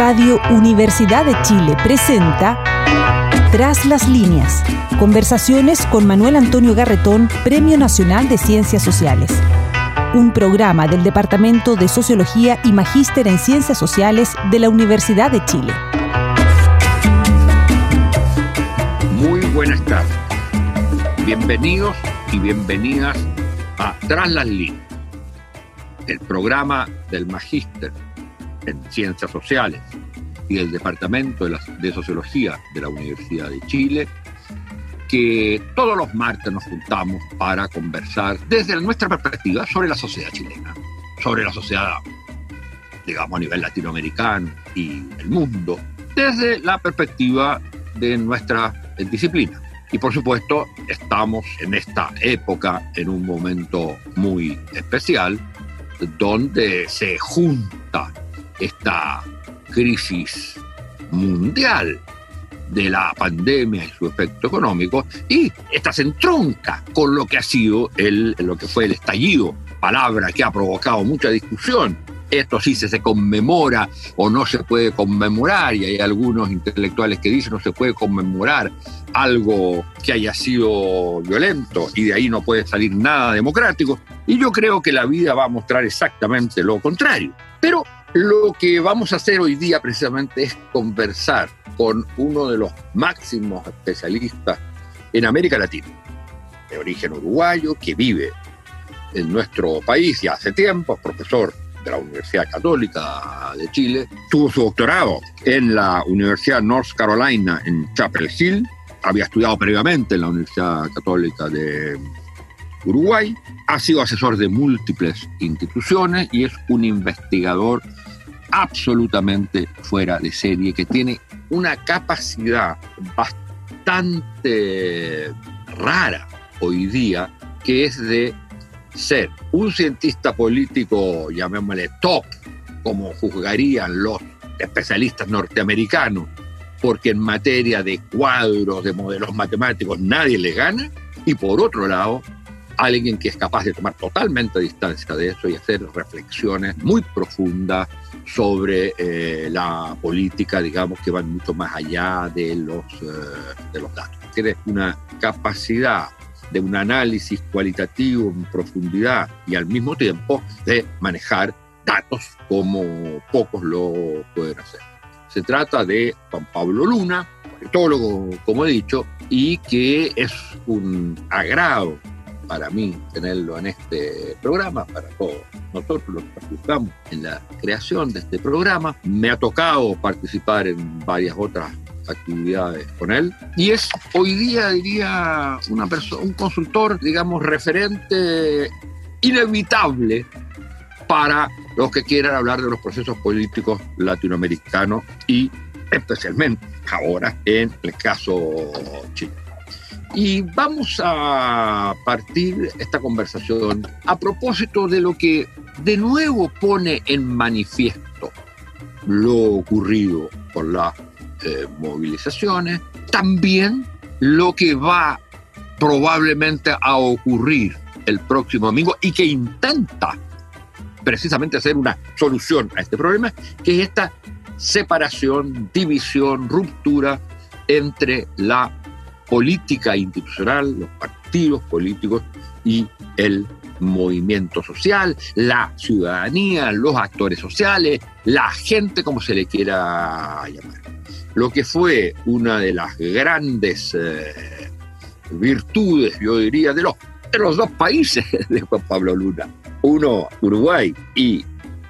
Radio Universidad de Chile presenta Tras las líneas. Conversaciones con Manuel Antonio Garretón, Premio Nacional de Ciencias Sociales. Un programa del Departamento de Sociología y Magíster en Ciencias Sociales de la Universidad de Chile. Muy buenas tardes. Bienvenidos y bienvenidas a Tras las líneas, el programa del Magíster en Ciencias Sociales y del Departamento de, la, de Sociología de la Universidad de Chile, que todos los martes nos juntamos para conversar desde nuestra perspectiva sobre la sociedad chilena, sobre la sociedad, digamos, a nivel latinoamericano y el mundo, desde la perspectiva de nuestra disciplina. Y por supuesto, estamos en esta época, en un momento muy especial, donde se junta esta crisis mundial de la pandemia y su efecto económico, y esta se entronca con lo que ha sido el, lo que fue el estallido, palabra que ha provocado mucha discusión. Esto sí se, se conmemora o no se puede conmemorar, y hay algunos intelectuales que dicen no se puede conmemorar algo que haya sido violento y de ahí no puede salir nada democrático. Y yo creo que la vida va a mostrar exactamente lo contrario. Pero lo que vamos a hacer hoy día precisamente es conversar con uno de los máximos especialistas en América Latina, de origen uruguayo, que vive en nuestro país ya hace tiempo, es profesor de la Universidad Católica de Chile, tuvo su doctorado en la Universidad North Carolina en Chapel Hill, había estudiado previamente en la Universidad Católica de Uruguay, ha sido asesor de múltiples instituciones y es un investigador absolutamente fuera de serie, que tiene una capacidad bastante rara hoy día, que es de ser un cientista político, llamémosle top, como juzgarían los especialistas norteamericanos, porque en materia de cuadros, de modelos matemáticos, nadie le gana, y por otro lado, alguien que es capaz de tomar totalmente distancia de eso y hacer reflexiones muy profundas sobre eh, la política, digamos, que van mucho más allá de los, eh, de los datos. Tiene una capacidad de un análisis cualitativo en profundidad y al mismo tiempo de manejar datos como pocos lo pueden hacer. Se trata de Juan Pablo Luna, politólogo, como he dicho, y que es un agrado para mí tenerlo en este programa, para todos nosotros los que participamos en la creación de este programa. Me ha tocado participar en varias otras actividades con él y es hoy día diría una un consultor digamos referente inevitable para los que quieran hablar de los procesos políticos latinoamericanos y especialmente ahora en el caso chileno. Y vamos a partir esta conversación a propósito de lo que de nuevo pone en manifiesto lo ocurrido con las eh, movilizaciones, también lo que va probablemente a ocurrir el próximo domingo y que intenta precisamente hacer una solución a este problema, que es esta separación, división, ruptura entre la política institucional, los partidos políticos y el movimiento social, la ciudadanía, los actores sociales, la gente como se le quiera llamar. Lo que fue una de las grandes eh, virtudes, yo diría, de los, de los dos países de Juan Pablo Luna, uno Uruguay y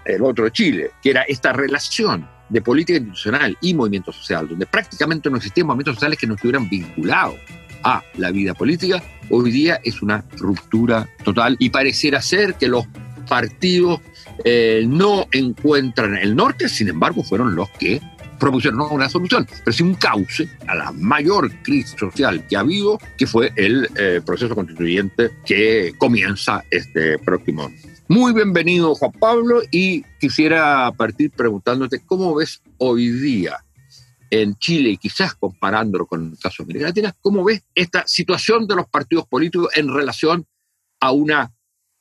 el otro Chile, que era esta relación de política institucional y movimiento social, donde prácticamente no existían movimientos sociales que no estuvieran vinculados a la vida política, hoy día es una ruptura total y pareciera ser que los partidos eh, no encuentran el norte, sin embargo fueron los que propusieron no una solución, pero sí un cauce a la mayor crisis social que ha habido, que fue el eh, proceso constituyente que comienza este próximo año. Muy bienvenido, Juan Pablo, y quisiera partir preguntándote cómo ves hoy día en Chile y quizás comparándolo con el caso de América Latina, cómo ves esta situación de los partidos políticos en relación a una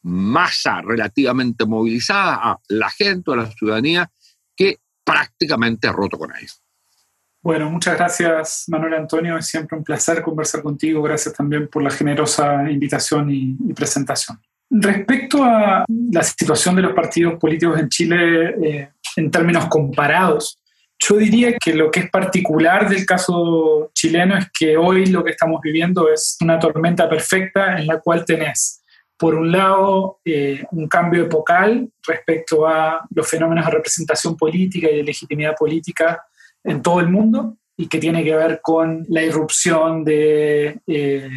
masa relativamente movilizada, a la gente, a la ciudadanía, que prácticamente roto con ellos. Bueno, muchas gracias Manuel Antonio, es siempre un placer conversar contigo, gracias también por la generosa invitación y, presentación. Respecto a la situación de los partidos políticos en Chile eh, en términos comparados, yo diría que lo que es particular del caso chileno es que hoy lo que estamos viviendo es una tormenta perfecta en la cual tenés, por un lado, eh, un cambio epocal respecto a los fenómenos de representación política y de legitimidad política en todo el mundo y que tiene que ver con la irrupción de eh,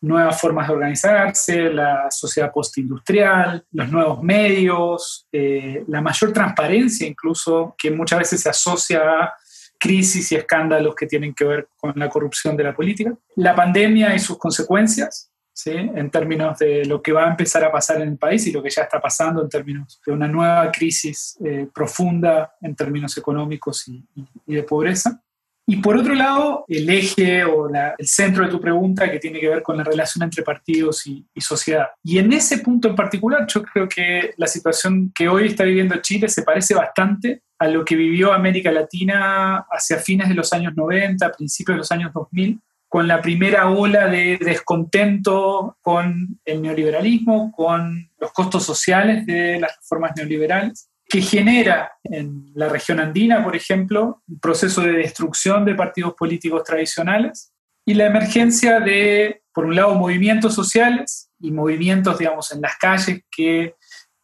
nuevas formas de organizarse, la sociedad postindustrial, los nuevos medios, eh, la mayor transparencia incluso, que muchas veces se asocia a crisis y escándalos que tienen que ver con la corrupción de la política, la pandemia y sus consecuencias, ¿sí? en términos de lo que va a empezar a pasar en el país y lo que ya está pasando en términos de una nueva crisis eh, profunda en términos económicos y de pobreza. Y por otro lado, el eje o el centro de tu pregunta que tiene que ver con la relación entre partidos y, sociedad. Y en ese punto en particular, yo creo que la situación que hoy está viviendo Chile se parece bastante a lo que vivió América Latina hacia fines de los años 90, principios de los años 2000, con la primera ola de descontento con el neoliberalismo, con los costos sociales de las reformas neoliberales que genera en la región andina, por ejemplo, un proceso de destrucción de partidos políticos tradicionales y la emergencia de, por un lado, movimientos sociales y movimientos, digamos, en las calles que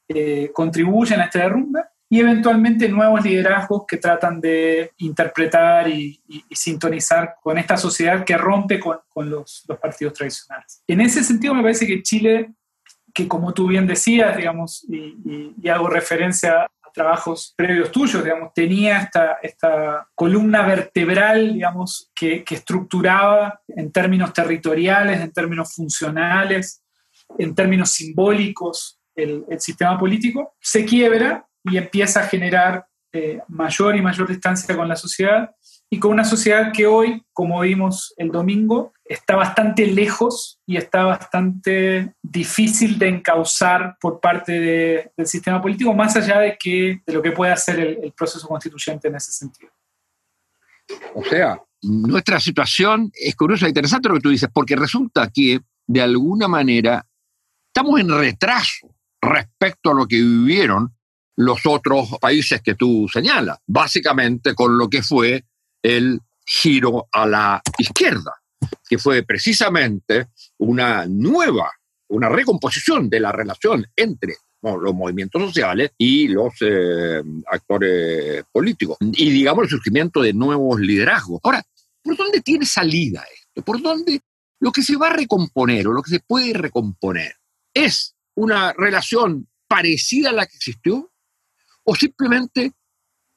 eh, contribuyen a este derrumbe y eventualmente nuevos liderazgos que tratan de interpretar y, sintonizar con esta sociedad que rompe con, los, los, partidos tradicionales. En ese sentido me parece que Chile, que como tú bien decías, digamos, y, y hago referencia trabajos previos tuyos, digamos, tenía esta, esta columna vertebral, digamos, que, estructuraba en términos territoriales, en términos funcionales, en términos simbólicos el, sistema político, se quiebra y empieza a generar eh, mayor y mayor distancia con la sociedad y con una sociedad que hoy, como vimos el domingo, está bastante lejos y está bastante difícil de encauzar por parte del sistema político, más allá de, que, de lo que puede hacer el, proceso constituyente en ese sentido. O sea, nuestra situación es curiosa e interesante lo que tú dices, porque resulta que de alguna manera estamos en retraso respecto a lo que vivieron los otros países que tú señalas, básicamente con lo que fue el giro a la izquierda, que fue precisamente una nueva, una recomposición de la relación entre los movimientos sociales y los eh, actores políticos. Y digamos el surgimiento de nuevos liderazgos. Ahora, ¿por dónde tiene salida esto? ¿Por dónde lo que se va a recomponer o lo que se puede recomponer es una relación parecida a la que existió o simplemente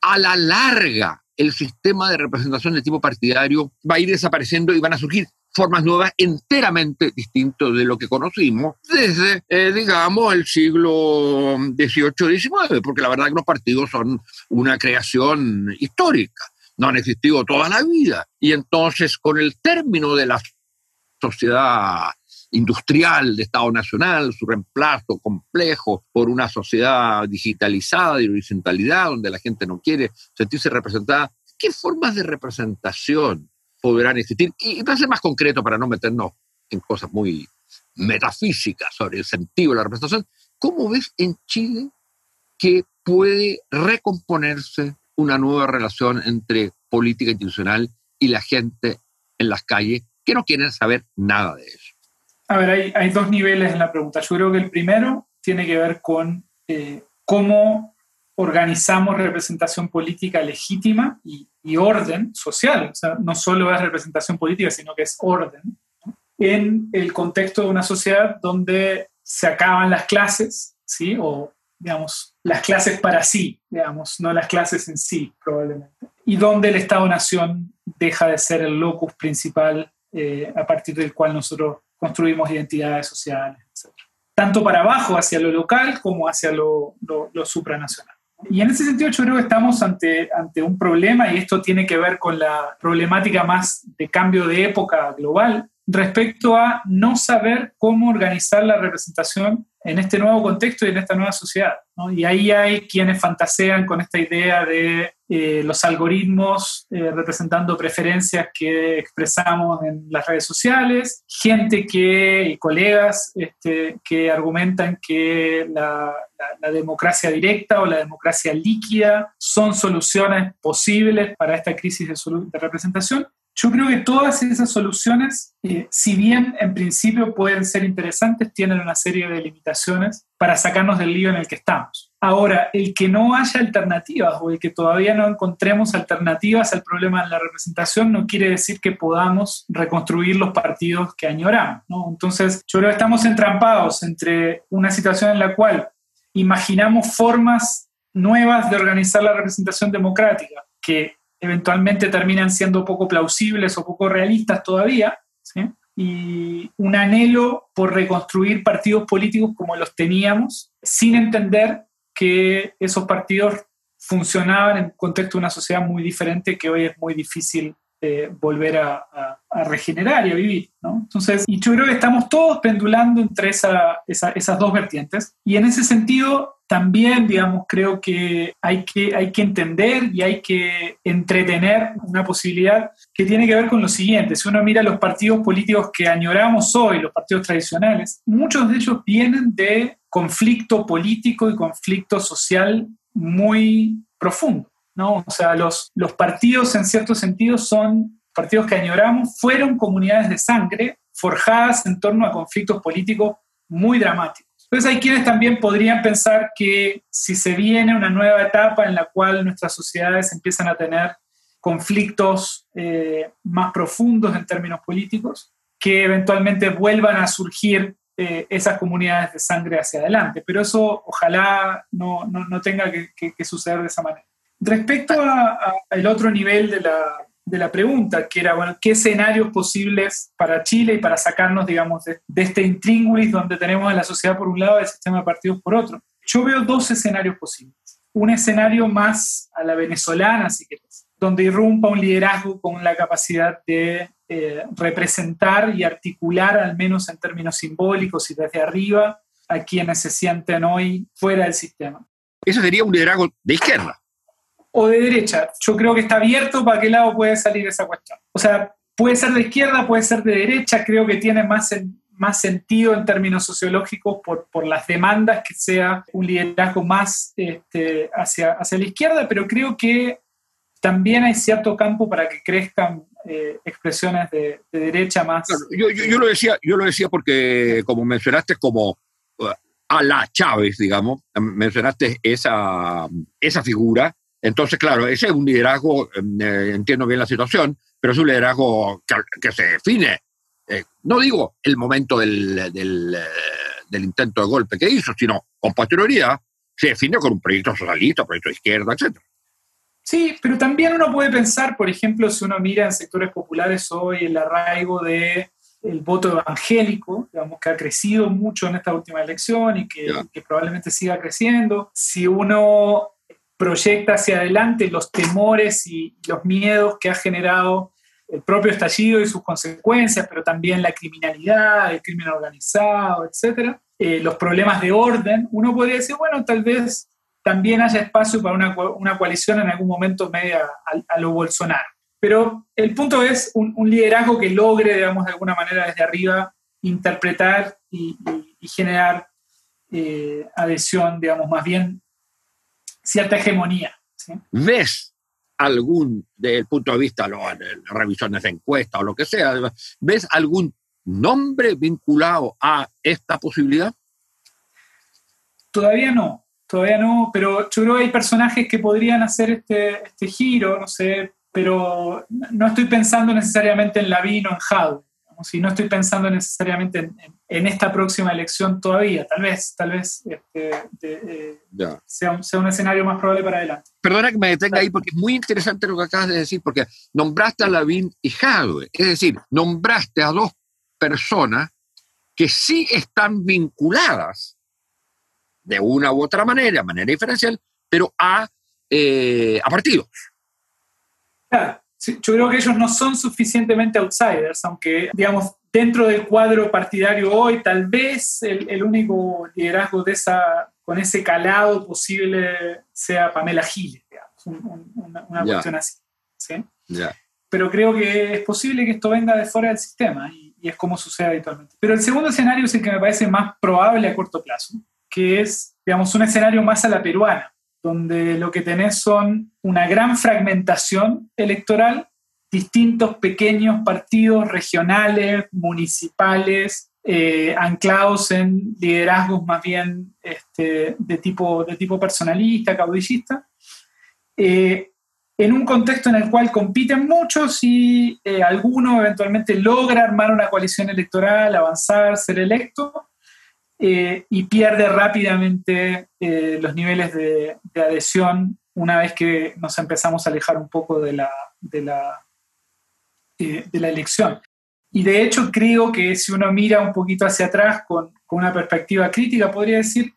a la larga el sistema de representación de tipo partidario va a ir desapareciendo y van a surgir formas nuevas enteramente distintas de lo que conocimos desde, eh, digamos, el siglo XVIII-XIX, porque la verdad que los partidos son una creación histórica, no han existido toda la vida. Y entonces, con el término de la sociedad industrial de Estado Nacional, su reemplazo complejo por una sociedad digitalizada de horizontalidad, donde la gente no quiere sentirse representada. ¿Qué formas de representación podrán existir? Y va a ser más concreto para no meternos en cosas muy metafísicas sobre el sentido de la representación. ¿Cómo ves en Chile que puede recomponerse una nueva relación entre política institucional y la gente en las calles que no quieren saber nada de eso? A ver, hay, dos niveles en la pregunta. Yo creo que el primero tiene que ver con eh, cómo organizamos representación política legítima y, orden social. O sea, no solo es representación política, sino que es orden. En el contexto de una sociedad donde se acaban las clases, ¿sí? O, digamos, las clases para sí, digamos, no las clases en sí, probablemente. Y donde el Estado-Nación deja de ser el locus principal eh, a partir del cual nosotros construimos identidades sociales, etc. Tanto para abajo, hacia lo local, como hacia lo, supranacional. Y en ese sentido yo creo que estamos ante, ante un problema, y esto tiene que ver con la problemática más de cambio de época global, respecto a no saber cómo organizar la representación en este nuevo contexto y en esta nueva sociedad. Y ahí hay quienes fantasean con esta idea de eh, los algoritmos eh, representando preferencias que expresamos en las redes sociales, gente que, y colegas este, que argumentan que la, democracia directa o la democracia líquida son soluciones posibles para esta crisis de representación. Yo creo que todas esas soluciones, eh, si bien en principio pueden ser interesantes, tienen una serie de limitaciones para sacarnos del lío en el que estamos. Ahora, el que no haya alternativas o el que todavía no encontremos alternativas al problema de la representación no quiere decir que podamos reconstruir los partidos que añoramos. Entonces, yo creo que estamos entrampados entre una situación en la cual imaginamos formas nuevas de organizar la representación democrática que eventualmente terminan siendo poco plausibles o poco realistas todavía, y un anhelo por reconstruir partidos políticos como los teníamos, sin entender que esos partidos funcionaban en contexto de una sociedad muy diferente que hoy es muy difícil eh, volver a, regenerar y a vivir. Entonces, y yo creo que estamos todos pendulando entre esas dos vertientes. Y en ese sentido, también, digamos, creo que hay, que hay que entender y hay que entretener una posibilidad que tiene que ver con lo siguiente. Si uno mira los partidos políticos que añoramos hoy, los partidos tradicionales, muchos de ellos vienen de conflicto político y conflicto social muy profundo. ¿no? O sea, los, los partidos en cierto sentido son partidos que añoramos, fueron comunidades de sangre forjadas en torno a conflictos políticos muy dramáticos. Entonces hay quienes también podrían pensar que si se viene una nueva etapa en la cual nuestras sociedades empiezan a tener conflictos eh, más profundos en términos políticos, que eventualmente vuelvan a surgir eh, esas comunidades de sangre hacia adelante. Pero eso ojalá no, no, tenga que, que, suceder de esa manera. Respecto al otro nivel de la, de la pregunta, que era, bueno, ¿qué escenarios posibles para Chile y para sacarnos, digamos, de, este intríngulis donde tenemos a la sociedad por un lado y el sistema de partidos por otro? Yo veo dos escenarios posibles. Un escenario más a la venezolana, si querés, donde irrumpa un liderazgo con la capacidad de eh, representar y articular, al menos en términos simbólicos y desde arriba, a quienes se sienten hoy fuera del sistema. Eso sería un liderazgo de izquierda o de derecha. Yo creo que está abierto para qué lado puede salir esa cuestión. O sea, puede ser de izquierda, puede ser de derecha, creo que tiene más, más sentido en términos sociológicos por, por, las demandas que sea un liderazgo más este, hacia, hacia la izquierda, pero creo que también hay cierto campo para que crezcan eh, expresiones de, derecha más. yo, yo, lo decía, yo lo decía porque, como mencionaste, como uh, a la Chávez, digamos, mencionaste esa, esa figura entonces, claro, ese es un liderazgo, em, eh, entiendo bien la situación, pero es un liderazgo que, se define, eh, no digo el momento del, eh, del, intento de golpe que hizo, sino con posterioridad, se define con un proyecto socialista, proyecto de izquierda, etc. Sí, pero también uno puede pensar, por ejemplo, si uno mira en sectores populares hoy el arraigo de el voto evangélico, digamos, que ha crecido mucho en esta última elección y que, que probablemente siga creciendo. Si uno proyecta hacia adelante los temores y los miedos que ha generado el propio estallido y sus consecuencias, pero también la criminalidad, el crimen organizado, etc. Eh, los problemas de orden, uno podría decir, bueno, tal vez también haya espacio para una, una coalición en algún momento media a, lo Bolsonaro. Pero el punto es un, liderazgo que logre, digamos, de alguna manera desde arriba interpretar y, generar eh, adhesión, digamos, más bien cierta hegemonía. ¿Ves algún, desde el punto de vista de revisiones de encuesta o lo que sea, ves algún nombre vinculado a esta posibilidad? Todavía no, todavía no, pero yo creo que hay personajes que podrían hacer este, este giro, no sé, pero no estoy pensando necesariamente en Lavín o en Si no estoy pensando necesariamente en, esta próxima elección todavía, tal vez, tal vez este, eh, sea, un, escenario más probable para adelante. Perdona que me detenga ahí porque es muy interesante lo que acabas de decir, porque nombraste a Lavín y Jadwe, es decir, nombraste a dos personas que sí están vinculadas de una u otra manera, manera diferencial, pero a, eh, a partidos. Claro yo creo que ellos no son suficientemente outsiders, aunque, digamos, dentro del cuadro partidario hoy, tal vez el, único liderazgo de esa, con ese calado posible sea Pamela Giles, una, cuestión así. ¿sí? Pero creo que es posible que esto venga de fuera del sistema y, y, es como sucede habitualmente. Pero el segundo escenario es el que me parece más probable a corto plazo, que es, digamos, un escenario más a la peruana, donde lo que tenés son una gran fragmentación electoral, distintos pequeños partidos regionales, municipales, eh, anclados en liderazgos más bien este, de, tipo, de tipo personalista, caudillista, eh, en un contexto en el cual compiten muchos y eh, alguno eventualmente logra armar una coalición electoral, avanzar, ser electo, y pierde rápidamente los niveles de, adhesión una vez que nos empezamos a alejar un poco de la, de la, de la elección. Y de hecho creo que si uno mira un poquito hacia atrás con, con, una perspectiva crítica, podría decir,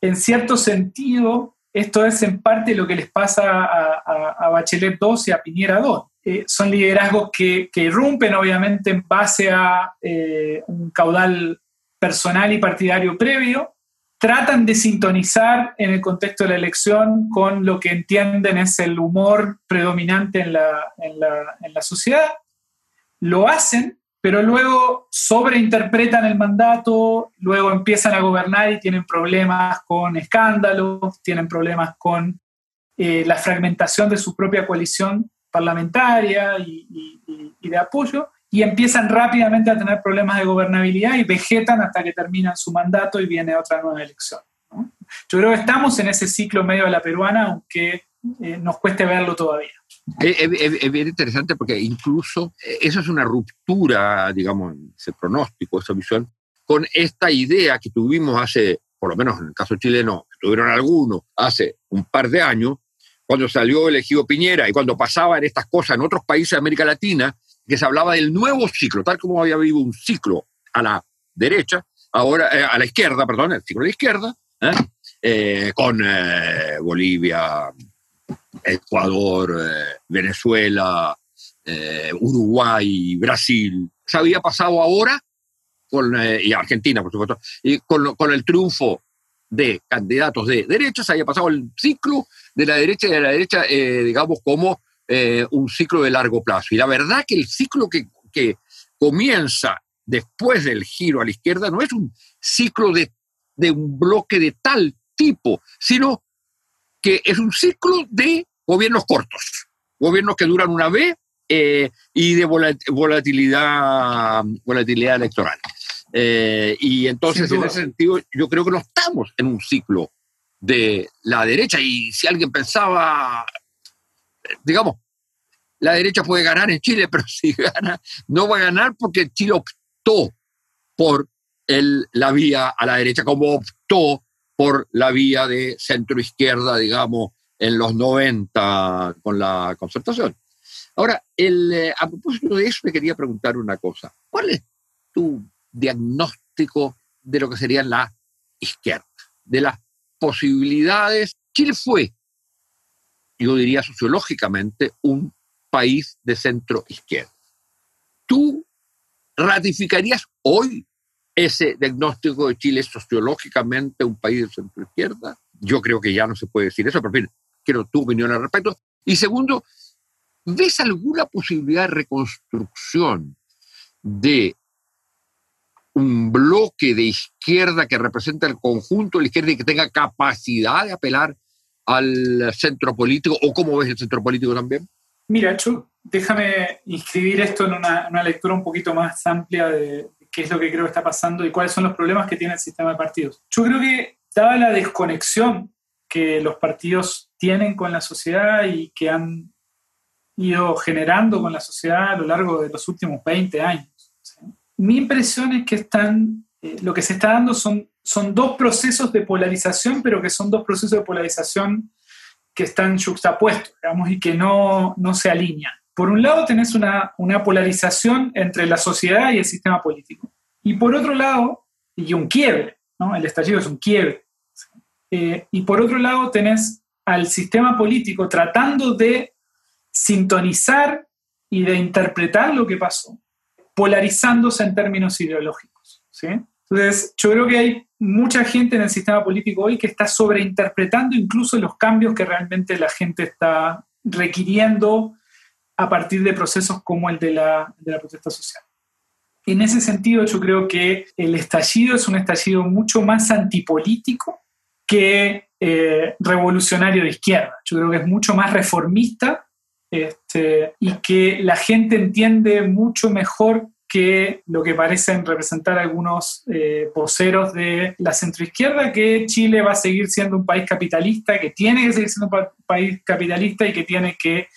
en cierto sentido, esto es en parte lo que les pasa a, a, Bachelet 2 y a Piñera 2. Eh, son liderazgos que, que, irrumpen obviamente en base a eh, un caudal personal y partidario previo, tratan de sintonizar en el contexto de la elección con lo que entienden es el humor predominante en la, en la, en la sociedad, lo hacen pero luego sobreinterpretan el mandato, luego empiezan a gobernar y tienen problemas con escándalos, tienen problemas con eh, la fragmentación de su propia coalición parlamentaria y, de apoyo, y empiezan rápidamente a tener problemas de gobernabilidad y vegetan hasta que terminan su mandato y viene otra nueva elección. Yo creo que estamos en ese ciclo medio de la peruana, aunque eh, nos cueste verlo todavía. Es, bien interesante porque incluso eh, eso es una ruptura, digamos, ese pronóstico, esa visión, con esta idea que tuvimos hace, por lo menos en el caso chileno, que tuvieron algunos hace un par de años, cuando salió elegido Piñera y cuando pasaban estas cosas en otros países de América Latina, que se hablaba del nuevo ciclo, tal como había habido un ciclo a la derecha, ahora eh, a la izquierda, perdón, el ciclo de la izquierda, ¿eh? con Bolivia, Ecuador, eh, Venezuela, eh, Uruguay, Brasil. Se había pasado ahora, con, eh, y Argentina, por supuesto, y con, con, el triunfo de candidatos de derecha, se había pasado el ciclo de la derecha y de la derecha, digamos, como un ciclo de largo plazo. Y la verdad que el ciclo que, que comienza después del giro a la izquierda no es un ciclo de, de un bloque de tal tipo, sino que es un ciclo de gobiernos cortos, gobiernos que duran una vez eh, y de volatilidad, volatilidad electoral. Eh, y entonces, en ese sentido, yo creo que no estamos en un ciclo de la derecha. Y si alguien pensaba, digamos, la derecha puede ganar en Chile, pero si gana, no va a ganar porque Chile optó por el, la vía a la derecha, como optó por la vía de centro-izquierda, digamos, en los 90 con la concertación. Ahora, eh, a propósito de eso, me quería preguntar una cosa. ¿Cuál es tu diagnóstico de lo que sería la izquierda? De las posibilidades. Chile fue, yo diría sociológicamente, un país de centro izquierda. ¿Tú ratificarías hoy ese diagnóstico de Chile sociológicamente un país de centro izquierda. Yo creo que ya no se puede decir eso, pero en fin, quiero tu opinión al respecto. Y segundo, ¿ves alguna posibilidad de reconstrucción de un bloque de izquierda que representa el conjunto de la izquierda y que tenga capacidad de apelar al centro político? ¿O cómo ves el centro político también? Mira, Chu, déjame inscribir esto en una, lectura un poquito más amplia de, qué es lo que creo que está pasando y cuáles son los problemas que tiene el sistema de partidos. Yo creo que, dada la desconexión que los partidos tienen con la sociedad y que han ido generando con la sociedad a lo largo de los últimos 20 años, mi impresión es que están, eh, lo que se está dando son, son dos procesos de polarización, pero que son dos procesos de polarización que están juxtapuestos, digamos, y que no, no se alinean por un lado tenés una, polarización entre la sociedad y el sistema político. Y por otro lado, y un quiebre, ¿no? el estallido es un quiebre. Eh, y por otro lado tenés al sistema político tratando de sintonizar y de interpretar lo que pasó, polarizándose en términos ideológicos. ¿sí? Entonces, yo creo que hay mucha gente en el sistema político hoy que está sobreinterpretando incluso los cambios que realmente la gente está requiriendo a partir de procesos como el de la, de la protesta social. En ese sentido, yo creo que el estallido es un estallido mucho más antipolítico que eh, revolucionario de izquierda. Yo creo que es mucho más reformista este, y que la gente entiende mucho mejor que lo que parecen representar algunos eh, voceros de la centroizquierda, que Chile va a seguir siendo un país capitalista, que tiene que seguir siendo un país capitalista y que tiene que,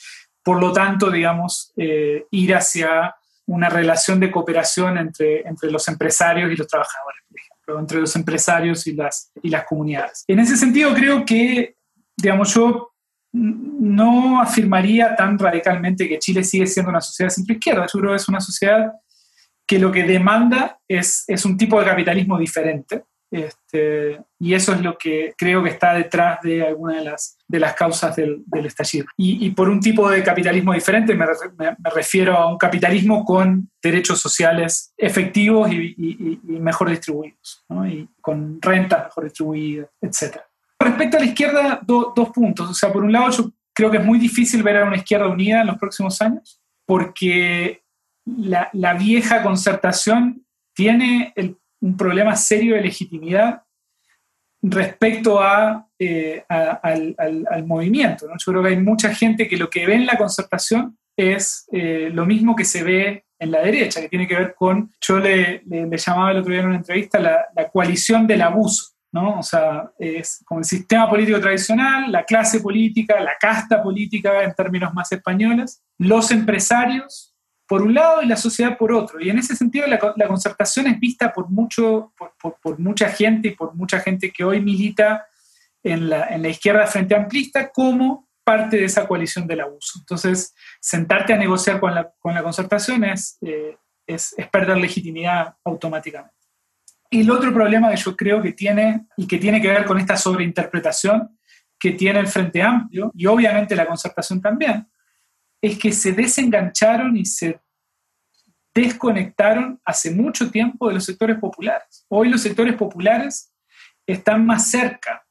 por lo tanto, digamos, eh, ir hacia una relación de cooperación entre, entre los empresarios y los trabajadores, por ejemplo, entre los empresarios y las, y las comunidades. En ese sentido, creo que, digamos, yo no afirmaría tan radicalmente que Chile sigue siendo una sociedad centroizquierda. Yo creo que es una sociedad que lo que demanda es, es un tipo de capitalismo diferente. Este, y eso es lo que creo que está detrás de algunas de las, de las causas del, del estallido. Y, y, por un tipo de capitalismo diferente me, me, me, refiero a un capitalismo con derechos sociales efectivos y, y, y mejor distribuidos, ¿no? y con rentas mejor distribuidas, etc. Respecto a la izquierda, do, dos puntos. O sea, por un lado, yo creo que es muy difícil ver a una izquierda unida en los próximos años, porque la, vieja concertación tiene un problema serio de legitimidad respecto a, eh, al, movimiento. ¿no? Yo creo que hay mucha gente que lo que ve en la concertación es eh, lo mismo que se ve en la derecha, que tiene que ver con, yo le llamaba el otro día en una entrevista, la, la, coalición del abuso. ¿no? O sea, es como el sistema político tradicional, la clase política, la casta política en términos más españoles, los empresarios por un lado y la sociedad por otro. Y en ese sentido la, la concertación es vista por, mucho, por, por, por, mucha gente y por mucha gente que hoy milita en la, en la izquierda frente amplista como parte de esa coalición del abuso. Entonces, sentarte a negociar con la, con la concertación es, eh, es, es perder legitimidad automáticamente. Y el otro problema que yo creo que tiene y que tiene que ver con esta sobreinterpretación que tiene el Frente Amplio y obviamente la concertación también, es que se desengancharon y se desconectaron hace mucho tiempo de los sectores populares. Hoy los sectores populares están más cerca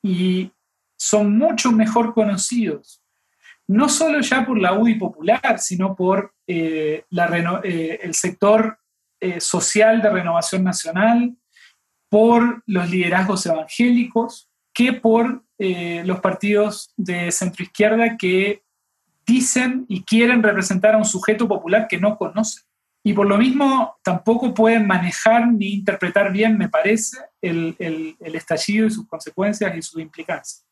y son mucho mejor conocidos, no solo ya por la UDI popular, sino por eh, eh, el sector eh, social de renovación nacional, por los liderazgos evangélicos, que por los partidos de centroizquierda que dicen y quieren representar a un sujeto popular que no conocen. Y por lo mismo tampoco pueden manejar ni interpretar bien, me parece, el, el, estallido y sus consecuencias y sus implicancias.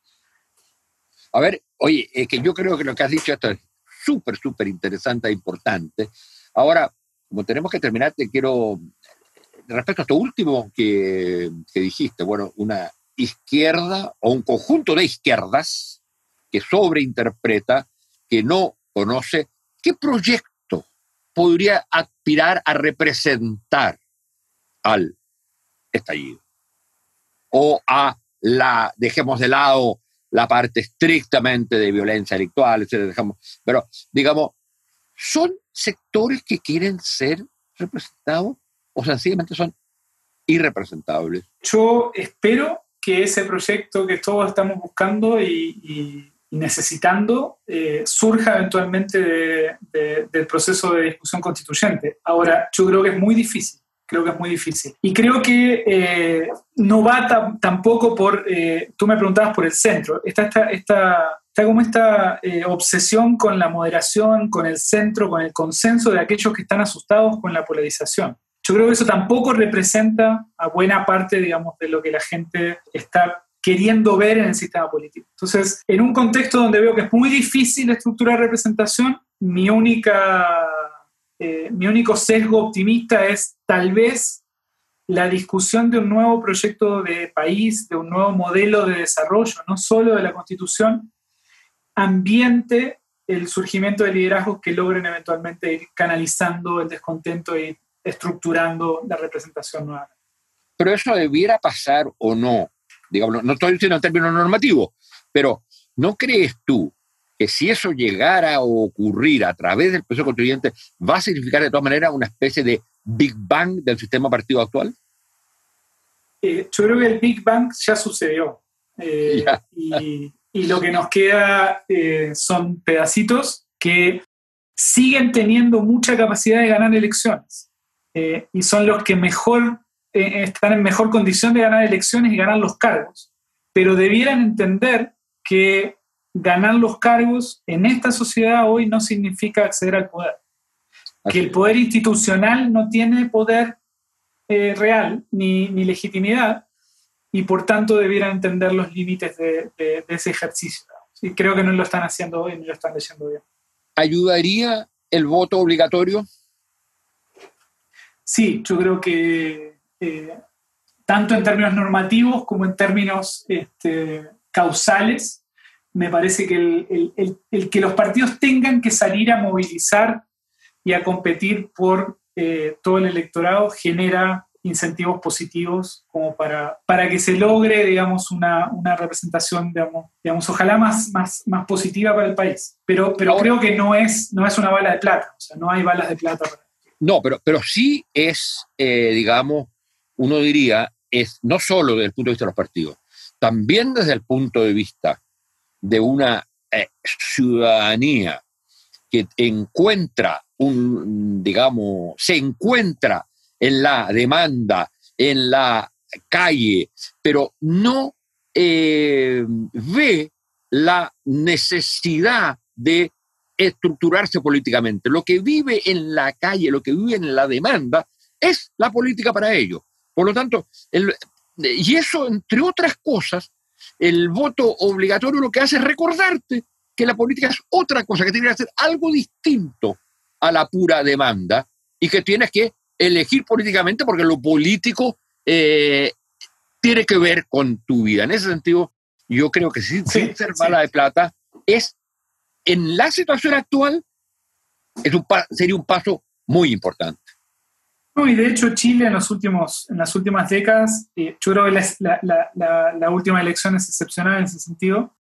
A ver, oye, es que yo creo que lo que has dicho esto es súper, súper interesante e importante. Ahora, como tenemos que terminar, te quiero, respecto a esto último que, que dijiste, bueno, una izquierda o un conjunto de izquierdas que sobreinterpreta que no conoce, ¿qué proyecto podría aspirar a representar al estallido? O a la, dejemos de lado la parte estrictamente de violencia delictual, etc. Dejamos, pero, digamos, ¿son sectores que quieren ser representados o sencillamente son irrepresentables? Yo espero que ese proyecto que todos estamos buscando y, y necesitando eh, surja eventualmente de, de, del proceso de discusión constituyente. Ahora, yo creo que es muy difícil, creo que es muy difícil. Y creo que eh, no va tampoco por, eh, tú me preguntabas por el centro, está, esta, esta, está como esta eh, obsesión con la moderación, con el centro, con el consenso de aquellos que están asustados con la polarización. Yo creo que eso tampoco representa a buena parte, digamos, de lo que la gente está queriendo ver en el sistema político. Entonces, en un contexto donde veo que es muy difícil estructurar representación, mi, única, eh, mi único sesgo optimista es tal vez la discusión de un nuevo proyecto de país, de un nuevo modelo de desarrollo, no solo de la constitución, ambiente el surgimiento de liderazgos que logren eventualmente ir canalizando el descontento y estructurando la representación nueva. Pero eso debiera pasar o no, digamos, no estoy diciendo en términos normativos, pero ¿no crees tú que si eso llegara a ocurrir a través del proceso constituyente, va a significar de todas maneras una especie de Big Bang del sistema partido actual? eh, yo creo que el Big Bang ya sucedió. Eh, y, y, lo que nos queda son pedacitos que siguen teniendo mucha capacidad de ganar elecciones. y son los que mejor están en mejor condición de ganar elecciones y ganar los cargos. Pero debieran entender que ganar los cargos en esta sociedad hoy no significa acceder al poder. Que el poder institucional no tiene poder eh, real ni, legitimidad y por tanto debieran entender los límites de, ese ejercicio. Y creo que no lo están haciendo hoy ni lo están leyendo bien. ¿Ayudaría el voto obligatorio? Sí, yo creo que eh, tanto en términos normativos como en términos este, causales, me parece que el, que los partidos tengan que salir a movilizar y a competir por eh, todo el electorado genera incentivos positivos como para, para que se logre, digamos, una, representación, digamos, ojalá más, más, más positiva para el país. Pero, pero creo que no es, no es una bala de plata, o sea, no hay balas de plata. No, pero, pero sí es, eh, digamos, uno diría, es no solo desde el punto de vista de los partidos, también desde el punto de vista de una eh, ciudadanía que encuentra un, digamos, se encuentra en la demanda, en la calle, pero no eh, ve la necesidad de estructurarse políticamente. Lo que vive en la calle, lo que vive en la demanda, es la política para ellos. Por lo tanto, y eso, entre otras cosas, el voto obligatorio lo que hace es recordarte que la política es otra cosa, que tiene que hacer algo distinto a la pura demanda y que tienes que elegir políticamente porque lo político eh, tiene que ver con tu vida. En ese sentido, yo creo que sin, ser mala de plata, es en la situación actual es un, sería un paso muy importante. Y de hecho Chile en, los últimos, en las últimas décadas, eh, yo creo que la, la, la, última elección es excepcional en ese sentido,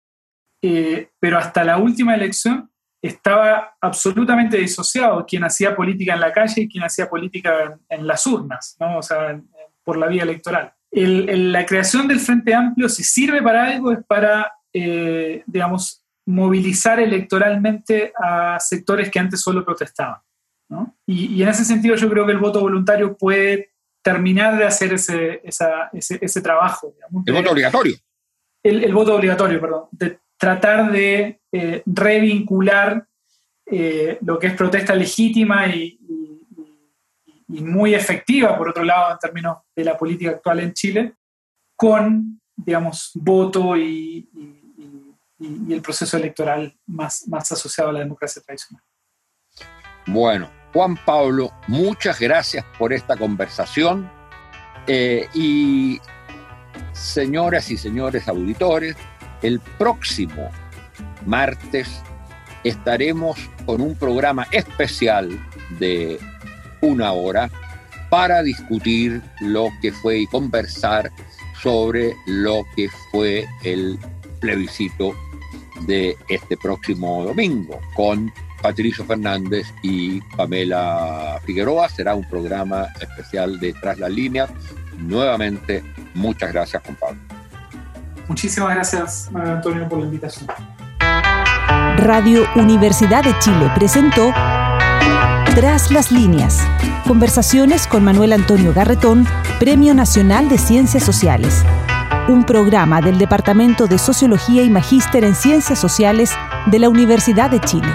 eh, pero hasta la última elección estaba absolutamente disociado quien hacía política en la calle y quien hacía política en, las urnas, ¿no? o sea, por la vía electoral. El, la creación del Frente Amplio, si sirve para algo, es para, eh, digamos, movilizar electoralmente a sectores que antes solo protestaban. Y, en ese sentido yo creo que el voto voluntario puede terminar de hacer ese, ese, trabajo. el voto obligatorio. El, voto obligatorio, perdón. De tratar de eh, revincular eh, lo que es protesta legítima y, muy efectiva, por otro lado, en términos de la política actual en Chile, con, digamos, voto y, el proceso electoral más, más asociado a la democracia tradicional. Bueno, Juan Pablo, muchas gracias por esta conversación. Eh, y señoras y señores auditores, el próximo martes estaremos con un programa especial de una hora para discutir lo que fue y conversar sobre lo que fue el plebiscito de este próximo domingo con Patricio Fernández y Pamela Figueroa. Será un programa especial de Tras las Líneas. Nuevamente, muchas gracias, Juan Pablo. Muchísimas gracias, Antonio, por la invitación. Radio Universidad de Chile presentó Tras las líneas. Conversaciones con Manuel Antonio Garretón, Premio Nacional de Ciencias Sociales. Un programa del Departamento de Sociología y Magíster en Ciencias Sociales de la Universidad de Chile.